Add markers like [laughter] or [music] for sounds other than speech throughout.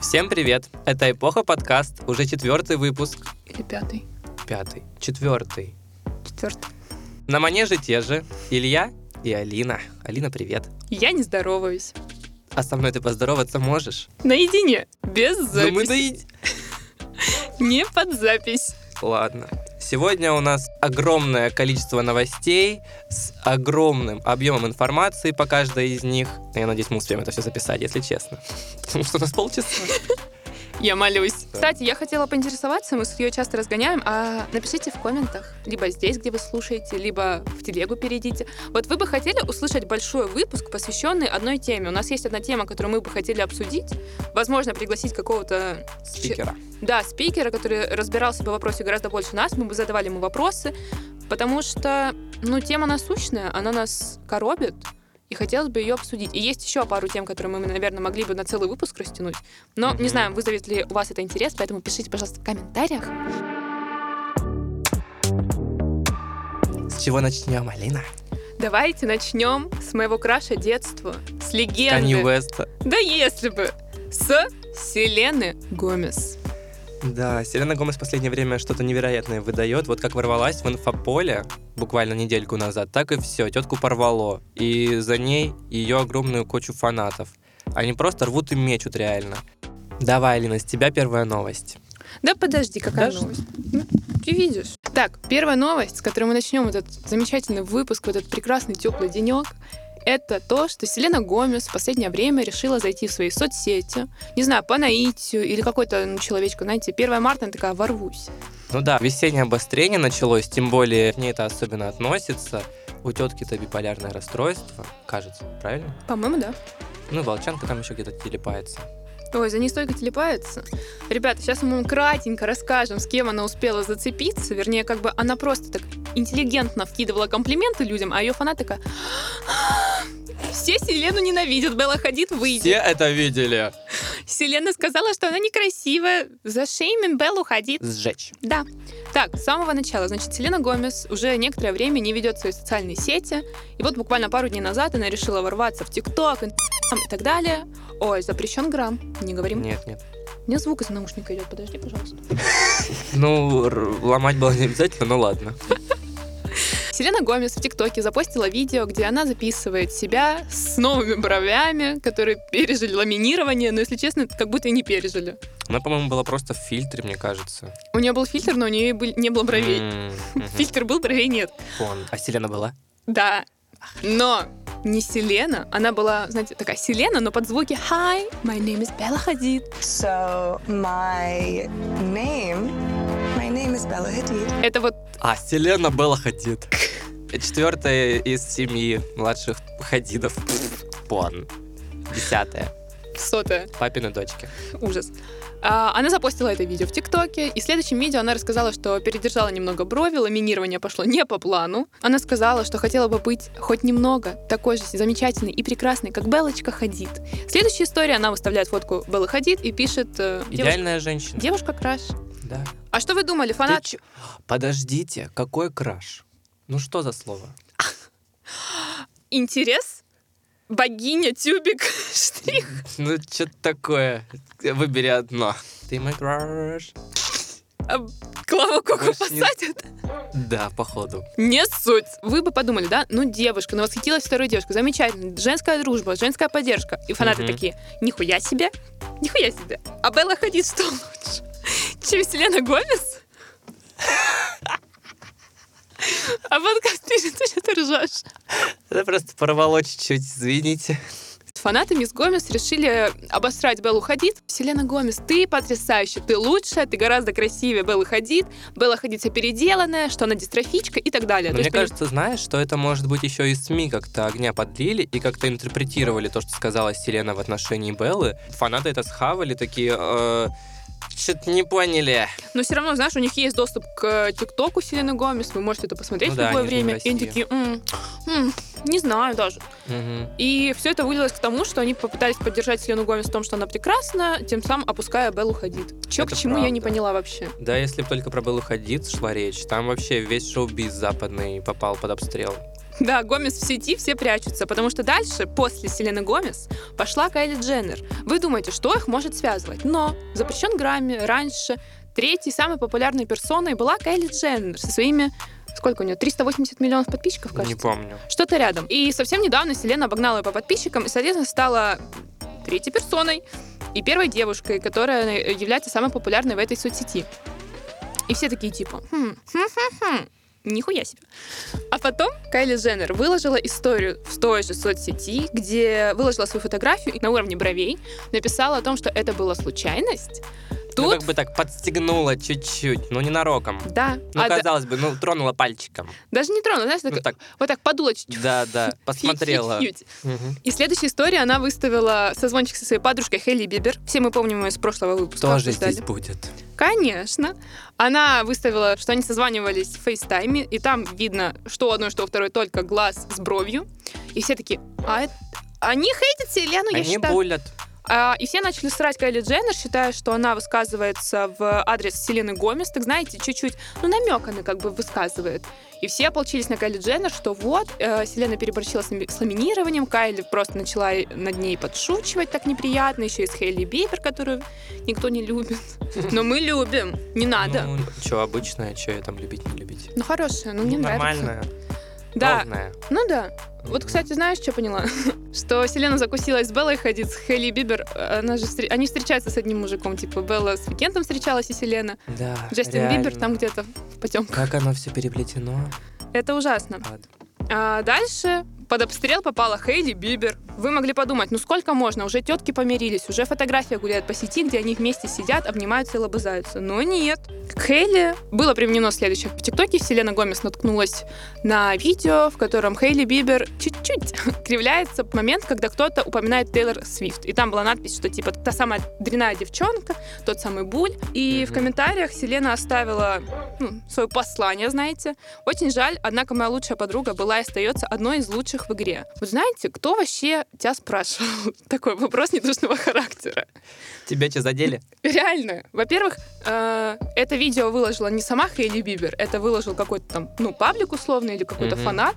Всем привет! Это «Эпоха» подкаст, уже четвертый выпуск. Или пятый? Пятый. Четвертый. Четвертый. На манеже те же Илья и Алина. Алина, привет. Я не здороваюсь. А со мной ты поздороваться можешь? Наедине, без Ну записи. мы наед- [laughs] Не под запись. Ладно. Сегодня у нас огромное количество новостей с огромным объемом информации по каждой из них. Я надеюсь, мы успеем это все записать, если честно. [laughs] Потому что у нас полчаса. Я молюсь. Кстати, я хотела поинтересоваться, мы с ее часто разгоняем, а напишите в комментах, либо здесь, где вы слушаете, либо в телегу перейдите. Вот вы бы хотели услышать большой выпуск, посвященный одной теме. У нас есть одна тема, которую мы бы хотели обсудить. Возможно, пригласить какого-то Спикера. Да, спикера, который разбирался бы в вопросе гораздо больше нас, мы бы задавали ему вопросы, потому что, ну, тема насущная, она нас коробит, хотелось бы ее обсудить. И есть еще пару тем, которые мы, наверное, могли бы на целый выпуск растянуть. Но не Мгм. знаю, вызовет ли у вас это интерес, поэтому пишите, пожалуйста, в комментариях. С чего начнем, Алина? Давайте начнем с моего краша детства, с легенды. Канье Уэста. Да если бы! С Селены Гомес. Да, Селена Гомес в последнее время что-то невероятное выдает. Вот как ворвалась в инфополе буквально недельку назад, так и все, тетку порвало. И за ней ее огромную кучу фанатов. Они просто рвут и мечут реально. Давай, Алина, с тебя первая новость. Да подожди, какая Даже? новость? Ну, Ты видишь. Так, первая новость, с которой мы начнем этот замечательный выпуск, в этот прекрасный теплый денек, это то, что Селена Гомес в последнее время решила зайти в свои соцсети. Не знаю, по наитию или какой-то ну, человечку, знаете, 1 марта она такая, ворвусь. Ну да, весеннее обострение началось, тем более к ней это особенно относится. У тетки-то биполярное расстройство, кажется, правильно? По-моему, да. Ну, волчанка там еще где-то телепается. Ой, за ней столько телепается. Ребята, сейчас мы вам кратенько расскажем, с кем она успела зацепиться. Вернее, как бы она просто так интеллигентно вкидывала комплименты людям, а ее фанат такая... Все Селену ненавидят, Белла Хадид выйдет. Все это видели. Селена сказала, что она некрасивая. Зашеймим Беллу Хадид. Сжечь. Да. Так, с самого начала, значит, Селена Гомес уже некоторое время не ведет свои социальные сети. И вот буквально пару дней назад она решила ворваться в ТикТок, и так далее. Ой, запрещен грамм. Не говорим. Нет, нет. У меня звук из наушника идет, подожди, пожалуйста. [laughs] Ну, ломать было не обязательно, но ладно. Селена Гомес в ТикТоке запостила видео, где она записывает себя с новыми бровями, которые пережили ламинирование, но, если честно, как будто и не пережили. Она, по-моему, была просто в фильтре, мне кажется. У нее был фильтр, но у нее не было бровей. Мгм. [laughs] Фильтр был, бровей нет. Вон. А Селена была? Да. Но не Селена, она была, знаете, такая Селена, но под звуки «Hi, my name is Bella Hadid». So my name, my name is Bella Hadid. Это вот А, Селена была Хадид. Четвертая из семьи младших Хадидов. Вон. Десятая. сотая. Папины дочки. Ужас. А, она запостила это видео в ТикТоке, и в следующем видео она рассказала, что передержала немного брови, ламинирование пошло не по плану. Она сказала, что хотела бы быть хоть немного такой же замечательной и прекрасной, как Белочка Хадид. В следующей истории она выставляет фотку Беллы Хадид и пишет э, «Девушка, Идеальная женщина. девушка краш». Да. А что вы думали, Ты фанат? чё? Подождите, какой краш? Ну что за слово? Интерес? Богиня, тюбик, [laughs] штрих. Ну, что-то такое. Выбери одно. Ты мой краш. А Клаву Коку Больше не- посадят? [laughs] Да, походу. Не суть. Вы бы подумали, да? Ну, девушка, ну восхитилась второй девушкой. Замечательно. Женская дружба, женская поддержка. И фанаты такие, нихуя себе, нихуя себе. А Белла Хадид что лучше? [laughs] Чем Селена Гомес? А подкаст пишет, ты что ты ржешь? Это просто порвало чуть-чуть, извините. Фанаты Мисс Гомес решили обосрать Беллу Хадид. Селена Гомес, ты потрясающая, ты лучшая, ты гораздо красивее Беллы Хадид. Белла Хадид вся переделанная, что она дистрофичка и так далее. Мне есть, поним- кажется, знаешь, что это может быть еще и СМИ как-то огня подлили и как-то интерпретировали то, что сказала Селена в отношении Беллы. Фанаты это схавали, такие... э, что-то не поняли. Но все равно, знаешь, у них есть доступ к ТикТоку Селены Гомес, вы можете это посмотреть Ну в да, любое время. И они такие, «М, м, не знаю даже. Мгм. И все это вылилось к тому, что они попытались поддержать Селену Гомес в том, что она прекрасна, тем самым опуская Беллу Хадид. Че к чему, я не правда. поняла вообще. Да, если бы только про Беллу Хадид шла речь, там вообще весь шоу-биз западный попал под обстрел. Да, Гомес в сети все прячутся, потому что дальше, после Селены Гомес, пошла Кайли Дженнер. Вы думаете, что их может связывать? Но запрещен Грамми раньше третьей самой популярной персоной была Кайли Дженнер со своими Сколько у нее? 380 миллионов подписчиков, кажется? Не помню. Что-то рядом. И совсем недавно Селена обогнала ее по подписчикам и, соответственно, стала третьей персоной и первой девушкой, которая является самой популярной в этой соцсети. И все такие типа, хм, хм, хм, хм. Нихуя себе. А потом Кайли Дженнер выложила историю в той же соцсети, где выложила свою фотографию и на уровне бровей написала о том, что это была случайность. Ну, Тут, как бы так подстегнула чуть-чуть, ну, ненароком. да, Ну, а да- казалось бы, ну, тронула пальчиком. даже не тронула, знаешь, Ну, так- так, вот так подула чуть-чуть. да, да, [laughs] посмотрела. И следующая история, она выставила созвончик со своей подружкой Хейли Бибер. Все мы помним ее из прошлого выпуска. Тоже обсуждали. здесь будет. Конечно. Она выставила, что они созванивались в FaceTime е, и там видно, что у одной, что у второй только глаз с бровью. И все такие, а это... Они хейтят Селену, я Они считаю. булят. А, и все начали срать Кайли Дженнер, считая, что она высказывается в адрес Селены Гомес. Так знаете, чуть-чуть, ну, намек она как бы высказывает. И все ополчились на Кайли Дженнер, что вот, э, Селена переборщила с, лами- с ламинированием, Кайли просто начала над ней подшучивать так неприятно, еще и с Хейли Бибер, которую никто не любит. [laughs] Но мы любим, не надо. Ну, что, обычное, что я там любить, не любить. Ну, хорошая, ну, мне нравится. Нормальное, Да, ну да. Вот, кстати, знаешь, что поняла? [laughs] что Селена закусилась с Беллой ходить, с Хейли Бибер. Она же Они встречаются с одним мужиком, типа Белла с Викентом встречалась и Селена. Да, Джастин реально. Бибер там где-то в потемках. Как оно все переплетено. Это ужасно. Ад. А дальше под обстрел попала Хейли Бибер. Вы могли подумать, ну сколько можно? Уже тетки помирились, уже фотография гуляет по сети, где они вместе сидят, обнимаются и лобызаются. Но нет. К Хейли было применено следующее. В ТикТоке Селена Гомес наткнулась на видео, в котором Хейли Бибер чуть-чуть [laughs] кривляется в момент, когда кто-то упоминает Тейлор Свифт. И там была надпись, что типа та самая дрянная девчонка, тот самый буль. И в комментариях Селена оставила ну, свое послание, знаете. Очень жаль, однако моя лучшая подруга была и остается одной из лучших в игре. Вот знаете, кто вообще тебя спрашивал? [laughs] Такой вопрос недушного характера. Тебя что, задели? Реально. Во-первых, э, это видео выложила не сама Хейли Бибер, это выложил какой-то там, ну, паблик условный или какой-то фанат.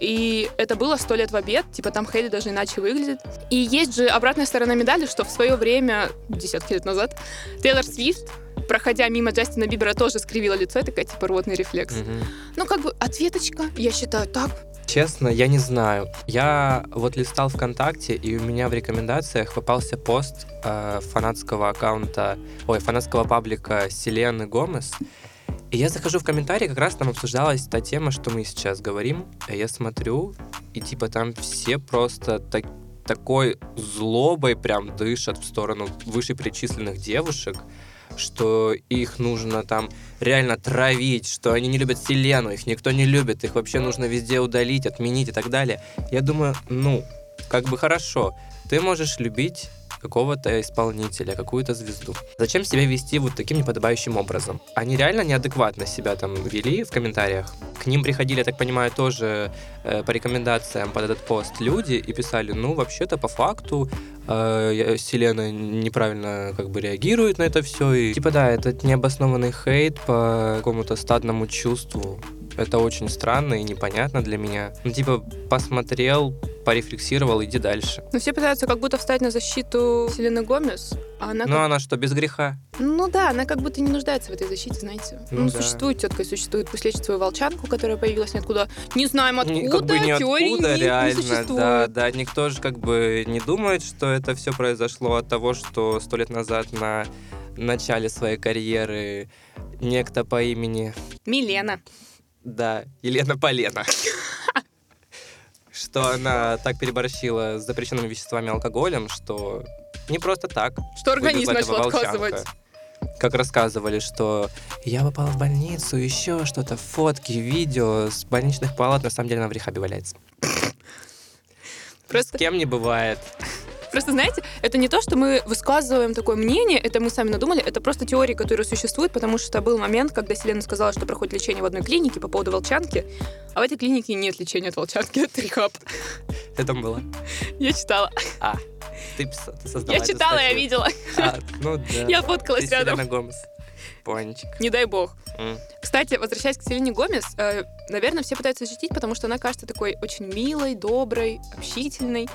И это было сто лет в обед, типа там Хейли даже иначе выглядит. И есть же обратная сторона медали, что в свое время, десятки лет назад, Тейлор Свифт, проходя мимо Джастина Бибера, тоже скривила лицо, и такая типа рвотный рефлекс. Мгм. Ну, как бы ответочка, я считаю, так. Честно, я не знаю. Я вот листал ВКонтакте, и у меня в рекомендациях попался пост э, фанатского аккаунта, ой, фанатского паблика Селены Гомес. И я захожу в комментарии, как раз там обсуждалась та тема, что мы сейчас говорим. А я смотрю, и типа там все просто так- такой злобой прям дышат в сторону вышеперечисленных девушек, что их нужно там реально травить, что они не любят Селену, их никто не любит, их вообще нужно везде удалить, отменить и так далее. Я думаю, ну, как бы хорошо, ты можешь любить какого-то исполнителя, какую-то звезду. Зачем себя вести вот таким неподобающим образом? Они реально неадекватно себя там вели в комментариях. К ним приходили, я так понимаю, тоже э, по рекомендациям под этот пост люди и писали, ну, вообще-то по факту я- Селена неправильно как бы реагирует на это все. И, типа, да, это необоснованный хейт по какому-то стадному чувству. Это очень странно и непонятно для меня. Ну, типа, посмотрел, порефлексировал, иди дальше. Но все пытаются как будто встать на защиту Селены Гомес, а она Ну, как- она что, без греха? Ну да, она как будто не нуждается в этой защите, знаете. Ну Ну, да. существует тетка, и существует. Пусть лечит свою волчанку, которая появилась ниоткуда. Не знаем откуда, как бы теории ниоткуда, не, не реально, существует. да, да, никто же как бы не думает, что это все произошло от того, что сто лет назад на начале своей карьеры некто по имени, Милена. да, Елена Полена, что она так переборщила с запрещенными веществами и алкоголем, что не просто так Что организм начал отказывать. Как рассказывали, что я попала в больницу, еще что-то, фотки, видео с больничных палат, на самом деле она в рехабе валяется. Просто С кем не бывает. Просто, знаете, это не то, что мы высказываем такое мнение, это мы сами надумали, это просто теории, которые существуют, потому что был момент, когда Селена сказала, что проходит лечение в одной клинике по поводу волчанки, а в этой клинике нет лечения от волчанки, это рехаб. Ты там была? Я читала. А, ты, создала Я читала, я видела. А, ну да. Я фоткалась рядом. Селена Гомес. Пончик. Не дай бог. М. Кстати, возвращаясь к Селене Гомес, э, наверное, все пытаются защитить, потому что она кажется такой очень милой, доброй, общительной.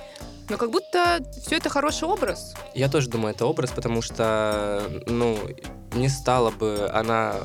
Но как будто все это хороший образ. Я тоже думаю, это образ, потому что, ну, не стала бы она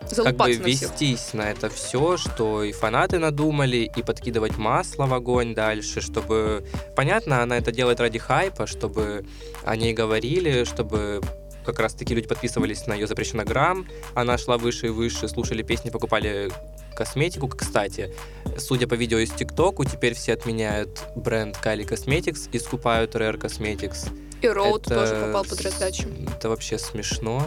как бы Залупаться на вестись на это все, что и фанаты надумали, и подкидывать масло в огонь дальше, чтобы... Понятно, она это делает ради хайпа, чтобы о ней говорили, чтобы как раз-таки люди подписывались на ее запрещенограмм, она шла выше и выше, слушали песни, покупали косметику. Кстати, судя по видео из ТикТоку, теперь все отменяют бренд Kylie Cosmetics и скупают Rare Cosmetics. И Роуд Это тоже попал под раздачу. Это вообще смешно.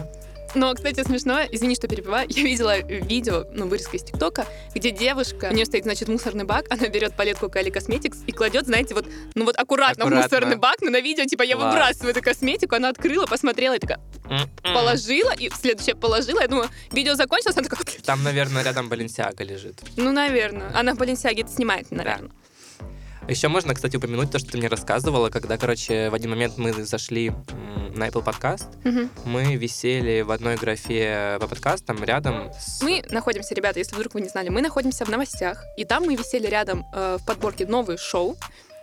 Но, кстати, смешно, извини, что перебиваю, [laughs] я видела видео, ну, вырезка из ТикТока, где девушка, у нее стоит, значит, мусорный бак, она берет палетку Kylie Cosmetics и кладет, знаете, вот, ну вот аккуратно, Аккуратно. в мусорный бак, но на видео, типа, я Класс. выбрасываю эту косметику, она открыла, посмотрела и такая, положила, и следующее положила, я думаю, видео закончилось, она такая, Там, наверное, рядом Баленсиага лежит. ну, наверное, она в Баленсиаге это снимает, наверное. Еще можно, кстати, упомянуть то, что ты мне рассказывала, когда, короче, в один момент мы зашли на Apple Podcast, Мгм. мы висели в одной графе по подкастам рядом с... Мы находимся, ребята, если вдруг вы не знали, мы находимся в новостях, и там мы висели рядом э, в подборке новые шоу,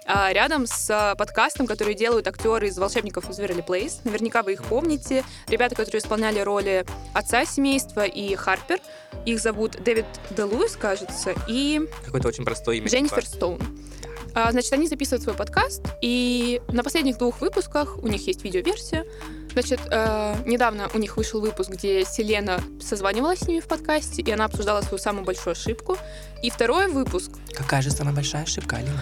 рядом с э, подкастом, который делают актеры из «Волшебников из Waverly Place». Наверняка вы их помните. Ребята, которые исполняли роли отца семейства и Харпер. Их зовут Дэвид Делуис, кажется, и Какое-то очень простое имя. Дженнифер типа. Стоун. А, Значит, они записывают свой подкаст, и на последних двух выпусках у них есть видеоверсия. Значит, э, недавно у них вышел выпуск, где Селена созванивалась с ними в подкасте, и она обсуждала свою самую большую ошибку. И второй выпуск... Какая же самая большая ошибка, Алина?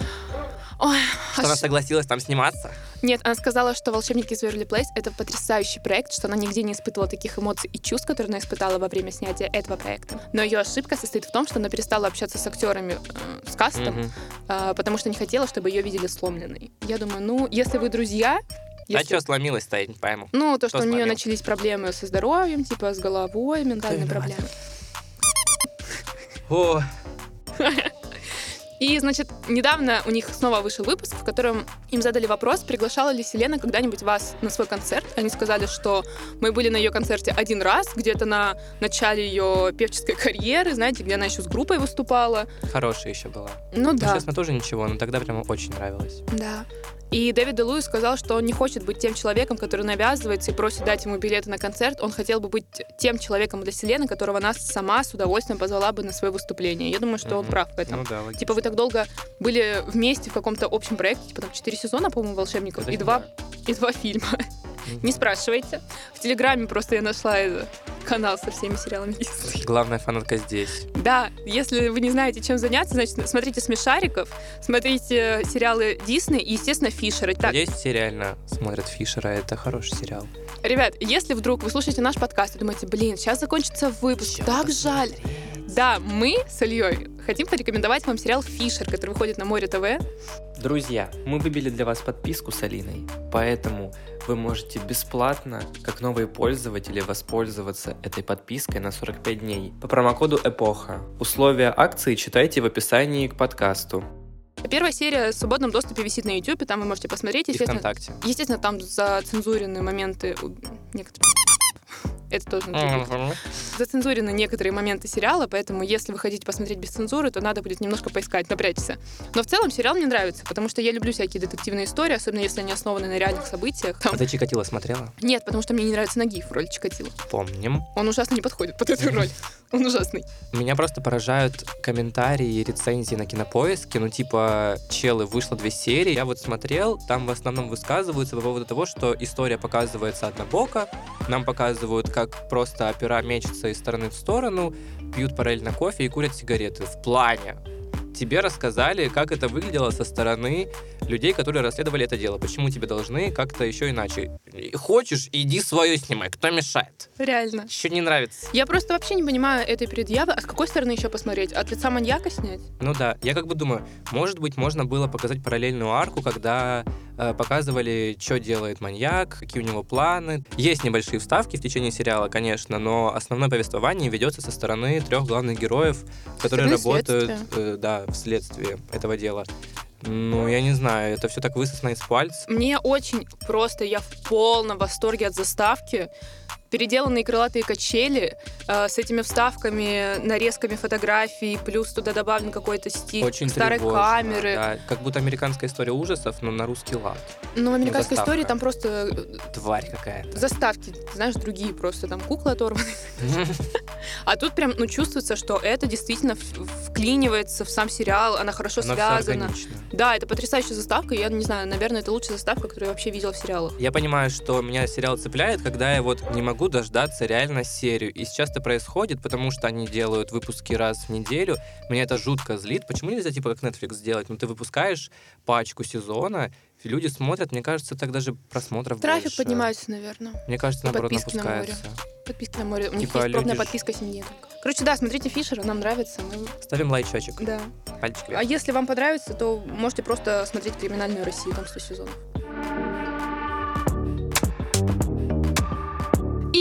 Ой, Что она аж- согласилась там сниматься? Нет, она сказала, что «Волшебники из Waverly Place» — это потрясающий проект, что она нигде не испытывала таких эмоций и чувств, которые она испытала во время снятия этого проекта. Но ее ошибка состоит в том, что она перестала общаться с актерами, э, с кастом, Мгм. а, потому что не хотела, чтобы ее видели сломленной. Я думаю, ну, если вы друзья... А если- что сломилась-то, я не пойму. Ну, то, что Кто у нее сломил? начались проблемы со здоровьем, типа с головой, ментальные проблемы. О, [laughs] И, значит, недавно у них снова вышел выпуск, в котором им задали вопрос, приглашала ли Селена когда-нибудь вас на свой концерт. Они сказали, что мы были на ее концерте один раз, где-то на начале ее певческой карьеры, знаете, где она еще с группой выступала. хорошая еще была. Ну да, Честно, тоже ничего, но тогда прямо очень нравилось. да. И Дэвид Де Луис сказал, что он не хочет быть тем человеком, который навязывается и просит дать ему билеты на концерт. Он хотел бы быть тем человеком для Селены, которого она сама с удовольствием позвала бы на свое выступление. Я думаю, что он прав в этом. Ну да, логично. Типа вы так долго были вместе в каком-то общем проекте, типа там четыре сезона, по-моему, волшебников, Это и два, и два фильма. Не спрашивайте. В Телеграме просто я нашла канал со всеми сериалами Дисней. Главная фанатка здесь. Да, если вы не знаете, чем заняться, значит, смотрите «Смешариков», смотрите сериалы Дисней и, естественно, Фишера. Так, Надеюсь, все реально смотрят Фишера, это хороший сериал. ребят, если вдруг вы слушаете наш подкаст и думаете, блин, сейчас закончится выпуск, Всё так жаль. Да, мы с Ильей хотим порекомендовать вам сериал «Фишер», который выходит на Море ТВ. Друзья, мы выбили для вас подписку с Алиной, поэтому вы можете бесплатно, как новые пользователи, воспользоваться этой подпиской на 45 дней по промокоду ЭПОХА. Условия акции читайте в описании к подкасту. Первая серия в свободном доступе висит на YouTube, там вы можете посмотреть. И Естественно, ВКонтакте. естественно там зацензурены моменты у- некоторые. Это тоже. Мгм. Зацензурены некоторые моменты сериала, поэтому если вы хотите посмотреть без цензуры, то надо будет немножко поискать, напрячься. Но в целом сериал мне нравится, потому что я люблю всякие детективные истории, особенно если они основаны на реальных событиях. Там- А ты Чикатило смотрела? Нет, потому что мне не нравится Нагиев в роли Чикатило. Помним. Он ужасно не подходит под эту роль. [laughs] Он ужасный. Меня просто поражают комментарии и рецензии на кинопоиске. Ну, типа, челы, вышло две серии. Я вот смотрел, там в основном высказываются по поводу того, что история показывается однобоко. Нам показывают, как просто опера мечется из стороны в сторону, пьют параллельно кофе и курят сигареты. В плане. Тебе рассказали, как это выглядело со стороны людей, которые расследовали это дело. Почему тебе должны как-то еще иначе? Хочешь, иди свое снимай, кто мешает? Реально. Еще не нравится. Я просто вообще не понимаю этой предъявы. А с какой стороны еще посмотреть? От лица маньяка снять? Ну да, я как бы думаю, может быть, можно было показать параллельную арку, когда э, показывали, что делает маньяк, какие у него планы. Есть небольшие вставки в течение сериала, конечно, но основное повествование ведется со стороны трех главных героев, которые работают э, да, в следствии этого дела. Ну, я не знаю, это все так высосано из пальца. Мне очень просто, я в полном восторге от заставки. Переделанные крылатые качели э, с этими вставками, нарезками фотографий, плюс туда добавлен какой-то стиль Очень старой тревожно, камеры. да. Как будто американская история ужасов, но на русский лад. Но в американской заставка. истории там просто э, Тварь какая-то. заставки, знаешь, другие просто, там куклы оторваны. [laughs] А тут прям, ну, чувствуется, что это действительно вклинивается в сам сериал, она хорошо связана. Да, это потрясающая заставка, я не знаю, наверное, это лучшая заставка, которую я вообще видела в сериалах. Я понимаю, что меня сериал цепляет, когда я вот не могу дождаться реально серию. И сейчас это происходит, потому что они делают выпуски раз в неделю. Меня это жутко злит. Почему нельзя, типа, как Netflix сделать? Ну, ты выпускаешь пачку сезона, люди смотрят, мне кажется, так даже просмотров Трафик больше. поднимается, наверное. Мне кажется, наоборот, подписки на море. напускается. Подписки на море. У них Типа есть пробная люди подписка семьи. Короче, да, смотрите Фишера, нам нравится. мы- Ставим лайчочек. Да. Пальчик А вверх. если вам понравится, то можете просто смотреть «Криминальную Россию», там 100 сезонов.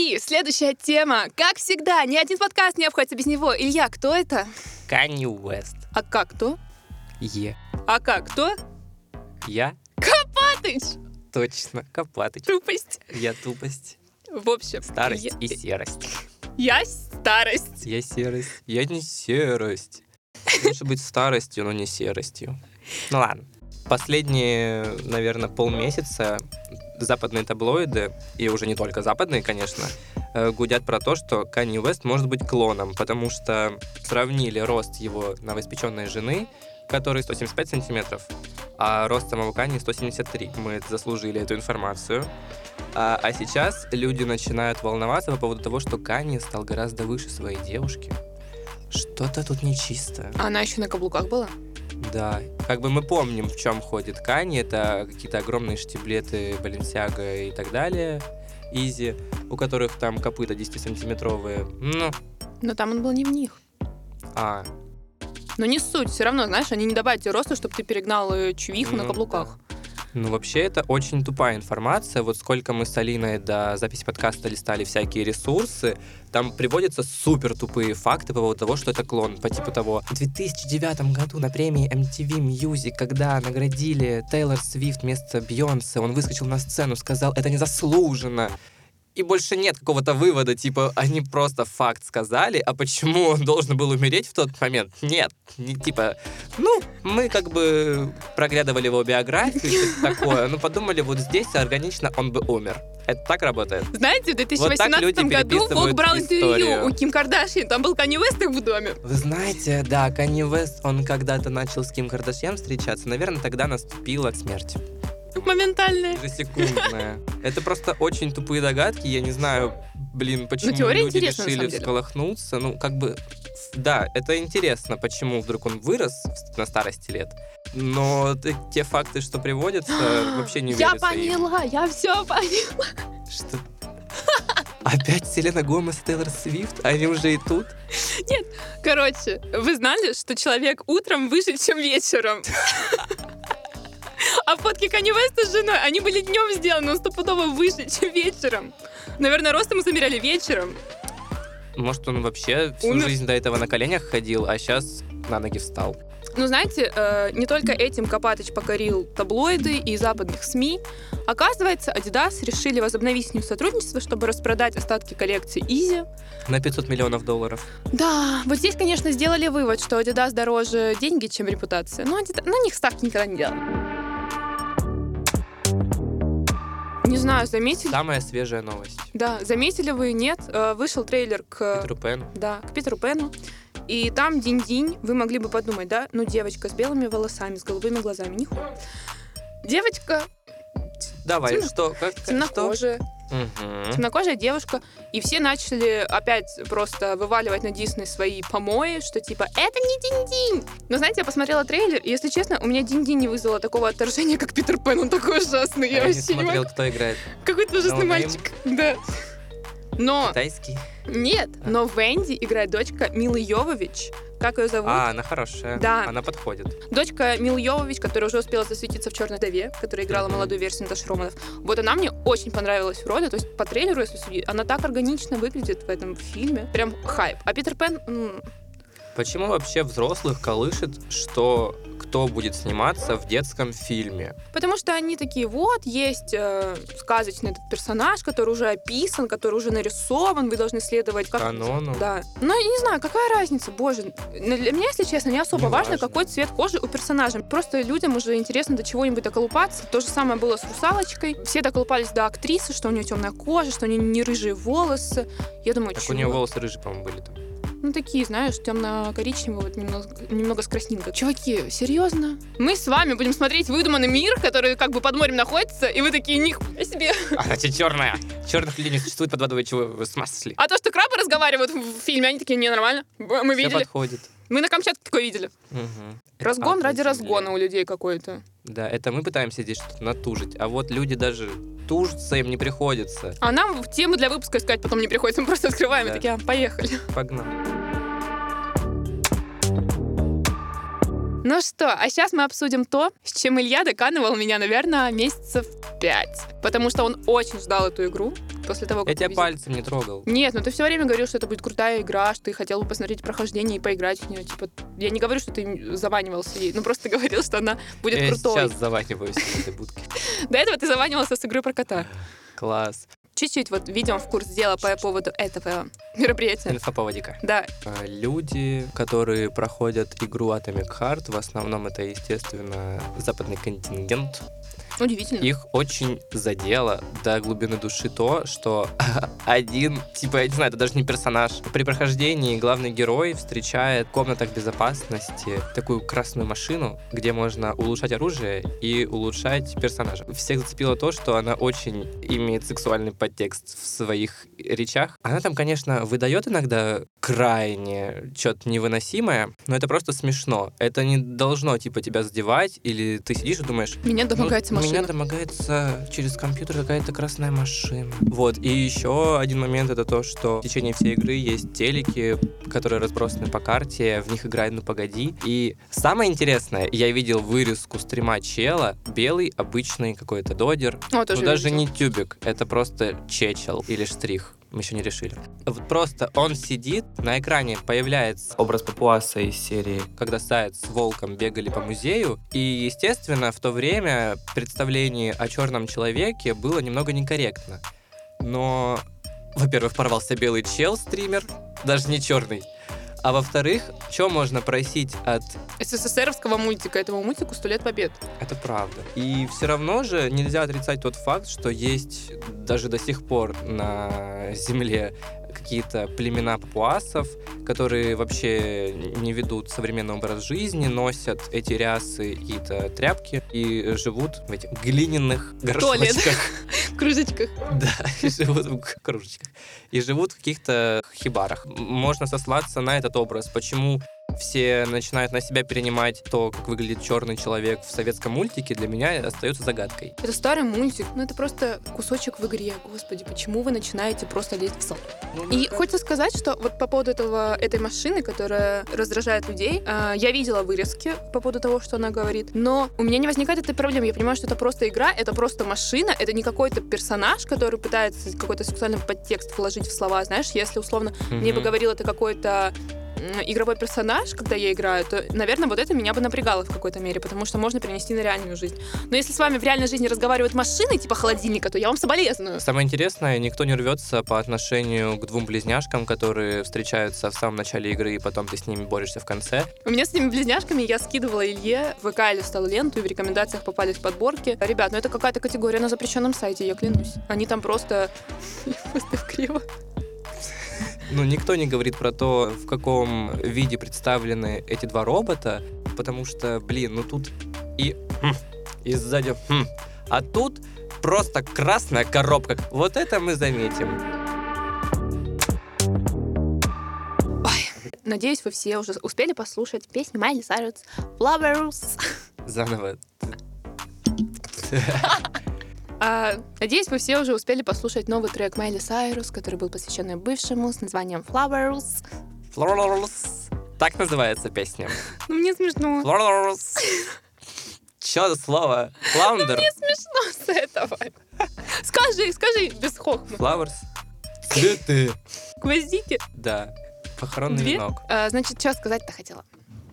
И следующая тема. Как всегда, ни один подкаст не обходится без него. Илья, кто это? Канни Уэст. А как кто? Е. А как кто? Я Патыч! точно Копатыч. Тупость. Я тупость, В общем, старость я, и серость. я старость. Я серость. Я не серость. Лучше быть старостью, но не серостью. Ну ладно. Последние, наверное, полмесяца западные таблоиды, и уже не только западные, конечно, э, гудят про то, что Канни Уэст может быть клоном, потому что сравнили рост его новоиспеченной жены, который 175 сантиметров, а рост самого Канни 173. Мы заслужили эту информацию. А, а сейчас люди начинают волноваться по поводу того, что Канни стал гораздо выше своей девушки. Что-то тут нечисто. А Она еще на каблуках была? Да. Как бы мы помним, в чем ходит Канни. Это какие-то огромные штиблеты Баленсиага и так далее. Изи, у которых там копыта 10-сантиметровые. Ну, Но там он был не в них. а, Но не суть, все равно, знаешь, они не добавят тебе роста, чтобы ты перегнал э, чувиху на Ну, каблуках. Ну, вообще, это очень тупая информация. Вот сколько мы с Алиной до записи подкаста листали всякие ресурсы, там приводятся супер тупые факты по поводу того, что это клон. По типу того, в 2009 году на премии MTV Music, когда наградили Тейлор Свифт вместо Бейонсе, он выскочил на сцену, сказал, это незаслуженно. И больше нет какого-то вывода, типа, они просто факт сказали, а почему он должен был умереть в тот момент? Нет. Не, типа, ну, мы как бы проглядывали его биографию и что-то такое, ну, подумали, вот здесь органично он бы умер. Это так работает? Знаете, в Вот так 2018 люди году переписывают брал интервью у Ким Кардашьян, там был Канни их в доме. Вы знаете, да, Канни Вест, он когда-то начал с Ким Кардашьян встречаться. Наверное, тогда наступила смерть. Моментальная. Ежесекундная. [laughs] Это просто очень тупые догадки. Я не знаю, блин, почему теория люди решили всколохнуться. Ну, как бы, да, это интересно, почему вдруг он вырос на старости лет. Но те факты, что приводятся, [gasps] вообще не Я им. поняла, я все поняла. Что? Опять Селена Гомес Тейлор Свифт? Они уже и тут? Короче, вы знали, что человек утром выше, чем вечером? [laughs] А фотки Канни Уэста с женой, они были днем сделаны, он стопудово выше, чем вечером. Наверное, рост ему замеряли вечером. Может, он вообще всю Умер. жизнь до этого на коленях ходил, а сейчас на ноги встал. Ну, знаете, э, не только этим Копатыч покорил таблоиды и западных СМИ. Оказывается, Adidas решили возобновить с ним сотрудничество, чтобы распродать остатки коллекции Изи. На 500 миллионов долларов. Да, вот здесь, конечно, сделали вывод, что Adidas дороже деньги, чем репутация. Но Adidas- на них ставки никогда не делали. Знаю, заметили? Самая свежая новость. Да, заметили вы, нет? Э, Вышел трейлер к... Питеру Пену. Да, к Питеру Пену. И там динь-динь, вы могли бы подумать, да? Ну, девочка с белыми волосами, с голубыми глазами, нихуя. Девочка Давай, Темно- что? Как, как- что? Мгм. темнокожая девушка, и все начали опять просто вываливать на Дисней свои помои, что типа «это не Динь-Динь!» Но знаете, я посмотрела трейлер, и, если честно, у меня Динь-Динь не вызвало такого отторжения, как Питер Пен, он такой ужасный, я Я не вообще не смотрел, могу. кто играет. Какой-то ужасный No name? мальчик. Да. Но Китайский. нет, но Венди играет дочка Милы Йовович. Как ее зовут? А, она хорошая. Да. Она подходит. Дочка Мил Йовович, которая уже успела засветиться в Черной Дове, которая играла Мгм. молодую версию Наташи Романов. Вот она мне очень понравилась в роли. То есть по трейлеру, если судить, она так органично выглядит в этом фильме. Прям хайп. А Питер Пен, Почему вообще взрослых колышет, что кто будет сниматься в детском фильме? потому что они такие, вот, есть э, сказочный этот персонаж, который уже описан, который уже нарисован, вы должны следовать как... Канону? Да. Ну, я не знаю, какая разница, боже. Для меня, если честно, не особо Не важно, важно. какой цвет кожи у персонажа. Просто людям уже интересно до чего-нибудь доколупаться. То же самое было с русалочкой. Все доколупались до актрисы, что у нее темная кожа, что у нее не рыжие волосы. Я думаю, Так у чего? нее волосы рыжие, по-моему, были там. Ну, такие, знаешь, темно-коричневые, вот немного, немного с краснинкой. Чуваки, серьезно? Мы с вами будем смотреть выдуманный мир, который как бы под морем находится, и вы такие, нихуя себе. А, значит, черная. Черных людей не существует под водой, чего вы с? А то, что крабы разговаривают в фильме, они такие, не, нормально. Мы Все видели. подходит. Мы на Камчатке такое видели. Мгм. Разгон Ад ради на разгона земле. у людей какой-то. Да, это мы пытаемся здесь что-то натужить, а вот люди даже тужиться им не приходится. А нам темы для выпуска искать потом не приходится. Мы просто открываем и Да. такие, «А, поехали. Погнали. Ну что, а сейчас мы обсудим то, с чем Илья доканывал меня, наверное, месяцев пять. Потому что он очень ждал эту игру после того, как Я тебя увидел. пальцем не трогал. Нет, ну ты все время говорил, что это будет крутая игра, что ты хотел бы посмотреть прохождение и поиграть в нее. Типа, я не говорю, что ты заванивался ей, ну просто [laughs] говорил, что она будет Я крутой. сейчас заваниваюсь в этой будке. До этого ты заванивался с игрой про кота. Класс. Чуть-чуть вот видим в курс дела по поводу этого мероприятия. Инфоповодика. Да, А, Люди, которые проходят игру Atomic Heart, в основном это, естественно, западный контингент, удивительно. их очень задело до глубины души то, что [laughs] один, типа, я не знаю, это даже не персонаж. При прохождении главный герой встречает в комнатах безопасности такую красную машину, где можно улучшать оружие и улучшать персонажа. Всех зацепило то, что она очень имеет сексуальный подтекст в своих речах. Она там, конечно, выдает иногда крайне что-то невыносимое, но это просто смешно. Это не должно, типа, тебя задевать, или ты сидишь и думаешь, Меня домогается ну, машина. Меня домогается через компьютер какая-то красная машина. Вот, и еще один момент это то, что в течение всей игры есть телеки, которые разбросаны по карте, в них играет «Ну погоди». И самое интересное, я видел вырезку стрима чела, белый, обычный какой-то додер, О, тоже ну даже видела. не тюбик, это просто чечел или штрих. Мы еще не решили. Вот просто он сидит, на экране появляется Образ папуаса из серии. когда Сайт с Волком бегали по музею. И, естественно, в то время представление о черном человеке было немного некорректно. Но, во-первых, порвался белый чел, стример, даже не черный. А во-вторых, что можно просить от... СССРовского мультика, этому мультику «Сто лет побед». Это правда. И все равно же нельзя отрицать тот факт, что есть даже до сих пор на Земле какие-то племена папуасов, которые вообще не ведут современный образ жизни, носят эти рясы, какие-то тряпки и живут в этих глиняных горшочках. [laughs] Кружечках. Да, и живут в кружечках. И живут в каких-то хибарах. Можно сослаться на этот образ. Почему все начинают на себя перенимать то, как выглядит черный человек в советском мультике, для меня остается загадкой. Это старый мультик, ну это просто кусочек в игре. Господи, почему вы начинаете просто лезть в сон? И хочется сказать, что вот по поводу этого, этой машины, которая раздражает людей, а, я видела вырезки по поводу того, что она говорит, но у меня не возникает этой проблемы. Я понимаю, что это просто игра, это просто машина, это не какой-то персонаж, который пытается какой-то сексуальный подтекст вложить в слова. Знаешь, если условно мне бы говорил это какой-то игровой персонаж, когда я играю, то, наверное, вот это меня бы напрягало в какой-то мере, потому что можно перенести на реальную жизнь. Но если с вами в реальной жизни разговаривают машины, типа холодильника, то я вам соболезную. Самое интересное, никто не рвется по отношению к двум близняшкам, которые встречаются в самом начале игры, и потом ты с ними борешься в конце. У меня с этими близняшками я скидывала Илье в ВК или стала ленту, и в рекомендациях попались подборки. Ребят, ну это какая-то категория на запрещенном сайте, я клянусь. Они там просто... [laughs] Выставь криво. Ну, никто не говорит про то, в каком виде представлены эти два робота, потому что, блин, ну тут и хм, и сзади хм, а тут просто красная коробка. Вот это мы заметим. Надеюсь, вы все уже успели послушать песню Майли Сайрус Flowers. Заново. [laughs] А, надеюсь, вы все уже успели послушать новый трек Майли Сайрус, который был посвящен ее бывшему с названием Flowers. Flowers. Так называется песня. [laughs] Ну, мне смешно. Flowers. Чё за слово? Флаундер. Мне смешно с этого. Скажи, скажи без хохма. Flowers. Цветы. Гвоздики. Да. Похоронный Две? венок. А, значит, что сказать-то хотела?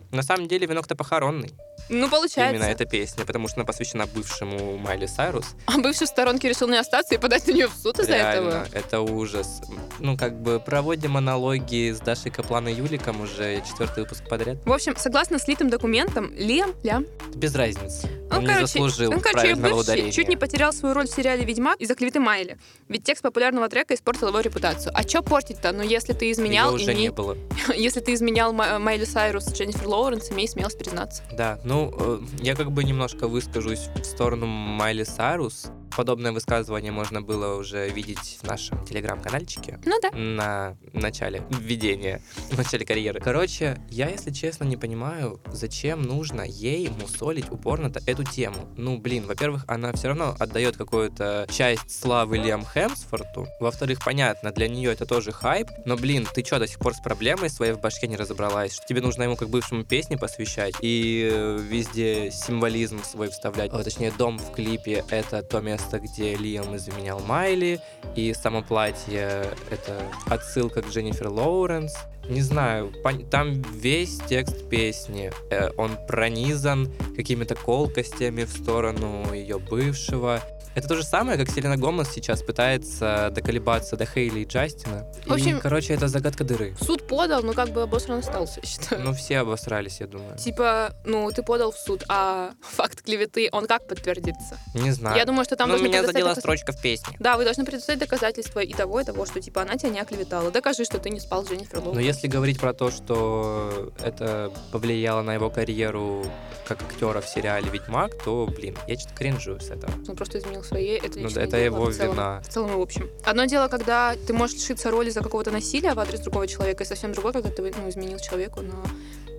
На самом деле венок-то похоронный. Ну, получается. Именно эта песня, потому что она посвящена бывшему Майли Сайрус. А бывший в сторонке решил не остаться и подать на нее в суд из-за этого. это ужас. Ну, как бы проводим аналогии с Дашей Каплан и Юликом уже четвертый выпуск подряд. В общем, согласно слитым документам, Лиам, Лям, Без разницы. Он, Он, не короче, заслужил он, короче, правильного бывший ударения. чуть не потерял свою роль в сериале «Ведьмак» из-за клеветы Майли. Ведь текст популярного трека испортил его репутацию. А чё портить-то? Ну, если ты изменял, Её уже имей- не было. [laughs] если ты изменял Ма- Майли Сайрус с Дженнифер Лоуренс, имей смелость признаться. Да, ну, э, я как бы немножко выскажусь в сторону Майли Сайрус. Подобное высказывание можно было уже видеть в нашем телеграм-канальчике. Ну да. на начале введения, в начале карьеры. Короче, я, если честно, не понимаю, зачем нужно ей мусолить упорно-то эту тему. Ну, блин, во-первых, она все равно отдает какую-то часть славы Лиам Хемсфорту. Во-вторых, понятно, для нее это тоже хайп. Но, блин, ты что, до сих пор с проблемой своей в башке не разобралась? Что тебе нужно ему как бывшему песни посвящать и э, везде символизм свой вставлять. А, точнее, дом в клипе — это то место, где Лиам изменял Майли, и само платье — это отсылка к Дженнифер Лоуренс. Не знаю, там весь текст песни, э, он пронизан какими-то колкостями в сторону ее бывшего. Это то же самое, как Селена Гомес сейчас пытается доколебаться до Хейли и Джастина. В общем- и, короче, это загадка дыры. Суд подал, но как бы обосран остался, я считаю. Ну, все обосрались, я думаю. Типа, ну, ты подал в суд, а факт клеветы, он как подтвердится? Не знаю. Я думаю, что там Но должны меня задела доказ- строчка в песне. Да, вы должны предоставить доказательства и того, и того, что, типа, она тебя не оклеветала. Докажи, что ты не спал с Дженнифер Но Лоуренс. если говорить про то, что это повлияло на его карьеру как актера в сериале «Ведьмак», то, блин, я что-то кринжую с этого. Он просто изменил своей, это Ну да, это его в целом. вина. В целом и в общем. Одно дело, когда ты можешь лишиться роли за какого-то насилия в адрес другого человека, и совсем другое, когда ты ну, изменил человеку, но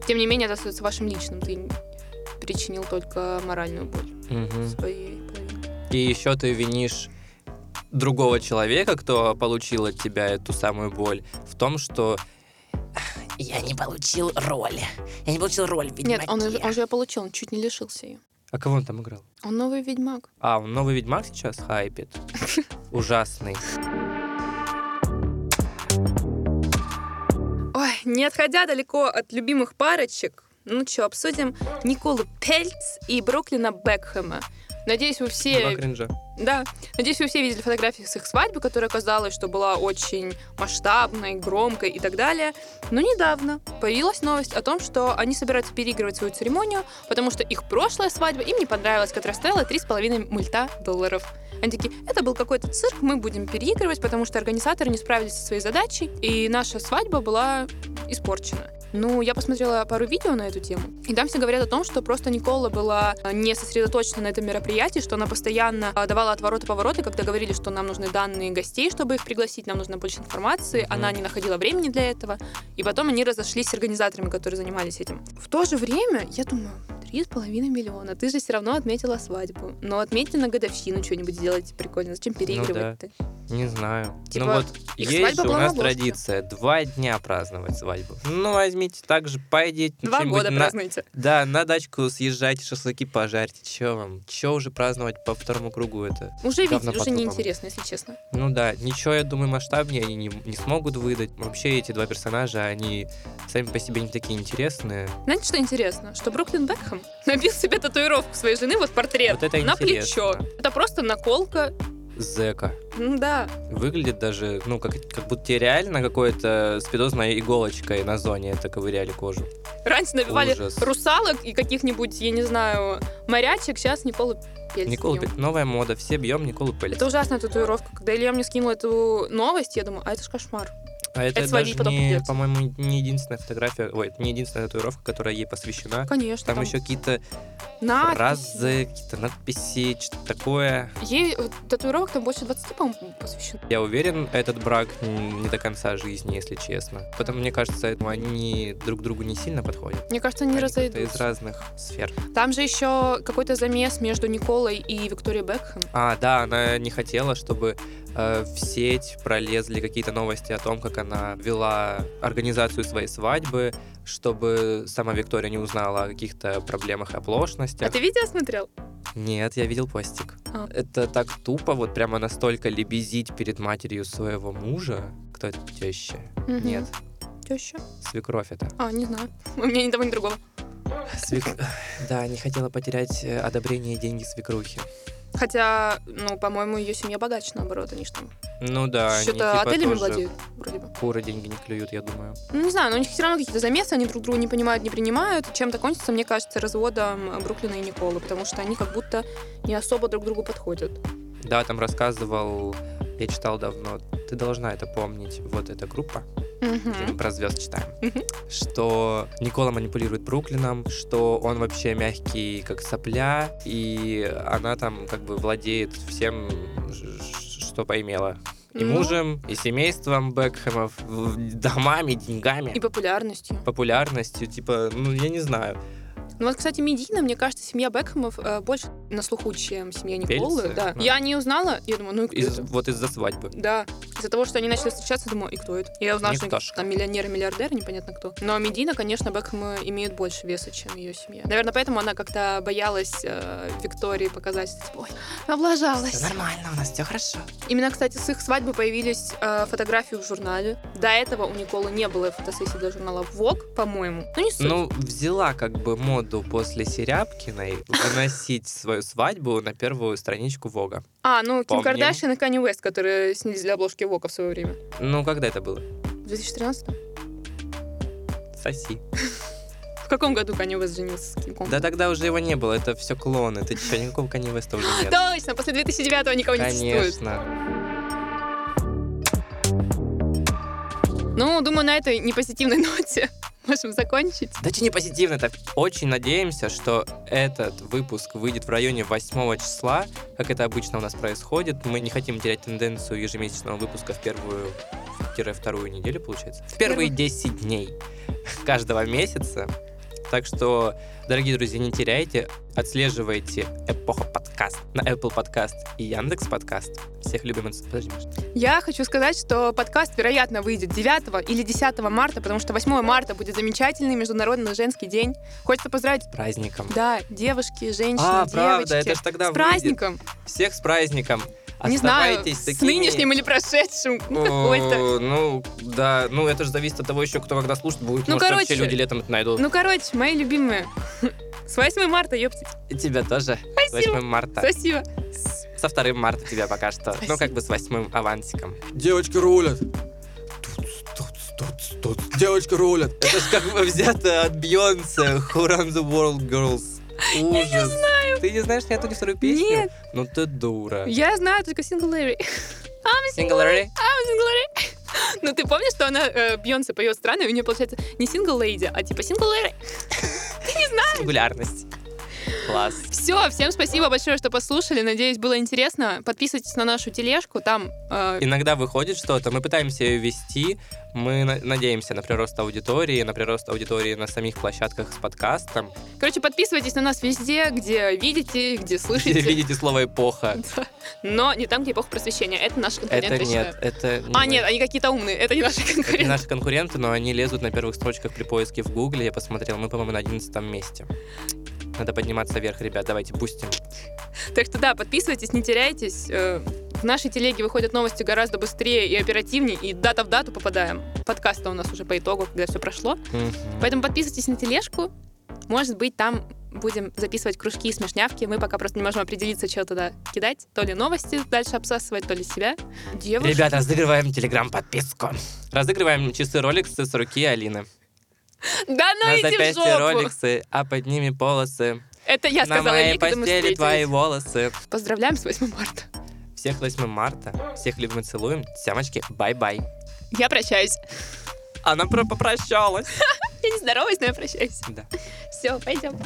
тем не менее это остается вашим личным. Ты причинил только моральную боль Мгм. своей половине. И еще ты винишь другого человека, кто получил от тебя эту самую боль, в том, что Я не получил роли. Я не получил роль в Нет, он, Ведьмаке. он же ее получил, он чуть не лишился ее. А кого он там играл? Он новый ведьмак. А, он новый Ведьмак сейчас хайпит. [laughs] Ужасный. Ой, не отходя далеко от любимых парочек, ну что, обсудим Николу Пельц и Бруклина Бекхэма. Надеюсь, вы все... Два кринжа. Да. Надеюсь, вы все видели фотографии с их свадьбы, которая казалось, что была очень масштабной, громкой и так далее. Но недавно появилась новость о том, что они собираются переигрывать свою церемонию, потому что их прошлая свадьба им не понравилась, которая стоила 3,5 мульта долларов. Они такие, это был какой-то цирк, мы будем переигрывать, потому что организаторы не справились со своей задачей, и наша свадьба была испорчена. Ну, я посмотрела пару видео на эту тему, и там все говорят о том, что просто Никола была а, не сосредоточена на этом мероприятии, что она постоянно а, давала отвороты-повороты, когда говорили, что нам нужны данные гостей, чтобы их пригласить, нам нужно больше информации, она не находила времени для этого, и потом они разошлись с организаторами, которые занимались этим. В то же время, я думаю, три с половиной миллиона, ты же все равно отметила свадьбу, но отметьте на годовщину что-нибудь сделайте прикольно, зачем переигрывать-то? Не знаю. Типа, ну вот есть у нас традиция два дня праздновать свадьбу. Ну, возьмите так же, пойдите. Два года на- празднуйте. Да, на дачку съезжайте, шашлыки пожарьте. Че вам? Че уже праздновать по второму кругу это? Уже по уже неинтересно, если честно. Ну да, ничего, я думаю, масштабнее они не, не смогут выдать. Вообще эти два персонажа, они сами по себе не такие интересные. Знаете, что интересно? Что Бруклин Бекхэм набил себе татуировку своей жены, вот портрет, Вот это на интересно. плечо. Это просто наколка. Зека. Да. Выглядит даже, ну, как, как будто тебе реально какой-то спидозной иголочкой на зоне это ковыряли кожу. Раньше набивали Ужас. русалок и каких-нибудь, я не знаю, морячек, сейчас Николу Пельц Никола бьем. Новая мода, все бьем Николу Пель. Это ужасная татуировка. Когда Илья мне скинул эту новость, я думаю, а это ж кошмар. А это, Это даже не, по-моему, не единственная фотография, ой, не единственная татуировка, которая ей посвящена. Конечно. Там еще какие-то надписи. фразы, какие-то надписи, что-то такое. Ей э, татуировок там больше 20, по-моему, посвящено. Я уверен, этот брак не до конца жизни, если честно. Потому мне кажется, они друг другу не сильно подходят. Мне кажется, они Они как-то из разойдутся. разных сфер. Там же еще какой-то замес между Николой и Викторией Бекхэм. А, да, она не хотела, чтобы э, в сеть пролезли какие-то новости о том, как она вела организацию своей свадьбы, чтобы сама Виктория не узнала о каких-то проблемах и оплошностях. А ты видео смотрел? Нет, я видел постик. А. Это так тупо, вот прямо настолько лебезить перед матерью своего мужа. Кто это теща? Мгм. Нет, Теща? свекровь это. А, не знаю. У меня ни того, ни другого. Свек- Да, не хотела потерять э, одобрение и деньги свекрухи. Хотя, ну, по-моему, ее семья богаче, наоборот, они же там Ну да, что-то типа отелями тоже владеют, вроде бы. Куры деньги не клюют, я думаю. Ну, не знаю, но у них все равно какие-то замесы, они друг друга не понимают, не принимают. Чем-то кончится, мне кажется, разводом Бруклина и Николы, потому что они как будто не особо друг другу подходят. Да, там рассказывал, я читал давно, ты должна это помнить, вот эта группа, где мы Мгм. про звезд читаем, Мгм. что Никола манипулирует Бруклином, что он вообще мягкий, как сопля, и она там как бы владеет всем, что поимела. И Ну. мужем, и семейством Бекхэмов, домами, деньгами, И популярностью. популярностью, типа, ну, я не знаю. Ну вот, кстати, медийно, мне кажется, семья Бекхэмов э, больше на слуху, чем семья Николы. Да. А. Я не узнала, я думаю, ну и кто Из- это? вот из-за свадьбы. Да. Из-за того, что они начали встречаться, думаю, и кто это? Я узнала, что они Никтошка. там миллионеры, миллиардеры, непонятно кто. Но медийно, конечно, Бекхэмы имеют больше веса, чем ее семья. Наверное, поэтому она как-то боялась э, Виктории показать, что, типа, ой, облажалась. Все нормально, у нас все хорошо. Именно, кстати, с их свадьбы появились э, фотографии в журнале. До этого у Николы не было фотосессии для журнала Vogue, по-моему. Ну, не суть. Ну, взяла как бы моду после Серябкиной выносить свою свадьбу на первую страничку Вога. а, ну, Ким помним. Кардашьян и Канни Уэст, которые снялись для обложки Вока в свое время. Ну, когда это было? В 2013 Соси. В каком году Канни Уэст женился с Ким? Да тогда уже его не было, это все клоны. Ты что, никакого Канье Веста уже нет? Точно, после 2009 никого не существует. Конечно. Ну, думаю, на этой непозитивной ноте можем закончить. Да что не позитивно, это очень надеемся, что этот выпуск выйдет в районе 8 числа, как это обычно у нас происходит. Мы не хотим терять тенденцию ежемесячного выпуска в первую вторую неделю, получается. В первые Первую. 10 дней каждого месяца. Так что, дорогие друзья, не теряйте, отслеживайте Эпоха подкаст на Apple Podcast и Яндекс подкаст. Всех любим. Подожди. Я хочу сказать, что подкаст, вероятно, выйдет 9 или 10 марта, потому что 8 марта будет замечательный Международный женский день. Хочется поздравить, С праздником. да, девушки, женщины, А, девочки. правда, это ж тогда С выйдет. праздником. Всех с праздником. Не знаю, Оставайтесь с такими- нынешним или прошедшим. [laughs] Ну, какой-то. Ну, да, ну это же зависит от того еще, кто когда слушает. Будет, Ну, может, короче. вообще люди летом это найдут. Ну, короче, мои любимые. [laughs] С 8 марта, ёпти. И тебя тоже. С 8 марта. Спасибо. Со 2 марта тебя пока что. Спасибо. Ну, как бы с 8 авансиком. Девочки рулят. Девочки рулят. Это же как бы взято от Бейонсе. Who Run the World Girls. Ужас. Я не знаю. Ты не знаешь ни одну, ни вторую песню? Нет. Ну ты дура. Я знаю только Single Larry. Singularity? Single Larry. [laughs] Ну, ты помнишь, что она, э, Бьонсе поет странно, и у нее получается не Single Lady, а типа Single Larry. [laughs] Сингулярность. Класс. Все, всем спасибо большое, что послушали. Надеюсь, было интересно. Подписывайтесь на нашу тележку. Там э, Иногда выходит что-то, мы пытаемся ее вести, мы на- надеемся на прирост аудитории, на прирост аудитории на самих площадках с подкастом. Короче, подписывайтесь на нас везде, где видите, где Где слышите. видите слово эпоха. [laughs] Да. Но не там, где эпоха просвещения. Это наши конкуренты. Это нет, это А, нет, они какие-то умные. Это не наши Это не конкуренты. наши конкуренты, но они лезут на первых строчках при поиске в Гугле. Я посмотрел, мы, по-моему, на 11 месте. Надо подниматься вверх, ребят, давайте бустим. Так что да, подписывайтесь, не теряйтесь. Э, В нашей телеге выходят новости гораздо быстрее и оперативнее, и дата в дату попадаем. Подкаст у нас уже по итогу, когда все прошло. Поэтому подписывайтесь на тележку. Может быть, там будем записывать кружки и смешнявки. Мы пока просто не можем определиться, что туда кидать. То ли новости дальше обсасывать, то ли себя. Девушки. Ребята, разыгрываем телеграм-подписку. Разыгрываем часы Rolex с руки Алины. Да ну на иди в жопу! Роликсы, а под ними полосы. Это я на сказала моей ей, когда мы постели твои волосы. Поздравляем с 8 марта. Всех 8 марта. Всех любим и целуем. Сямочки, бай-бай. Я прощаюсь. Она про попрощалась. [laughs] Я не здороваюсь, но я прощаюсь. Да. Все, пойдем.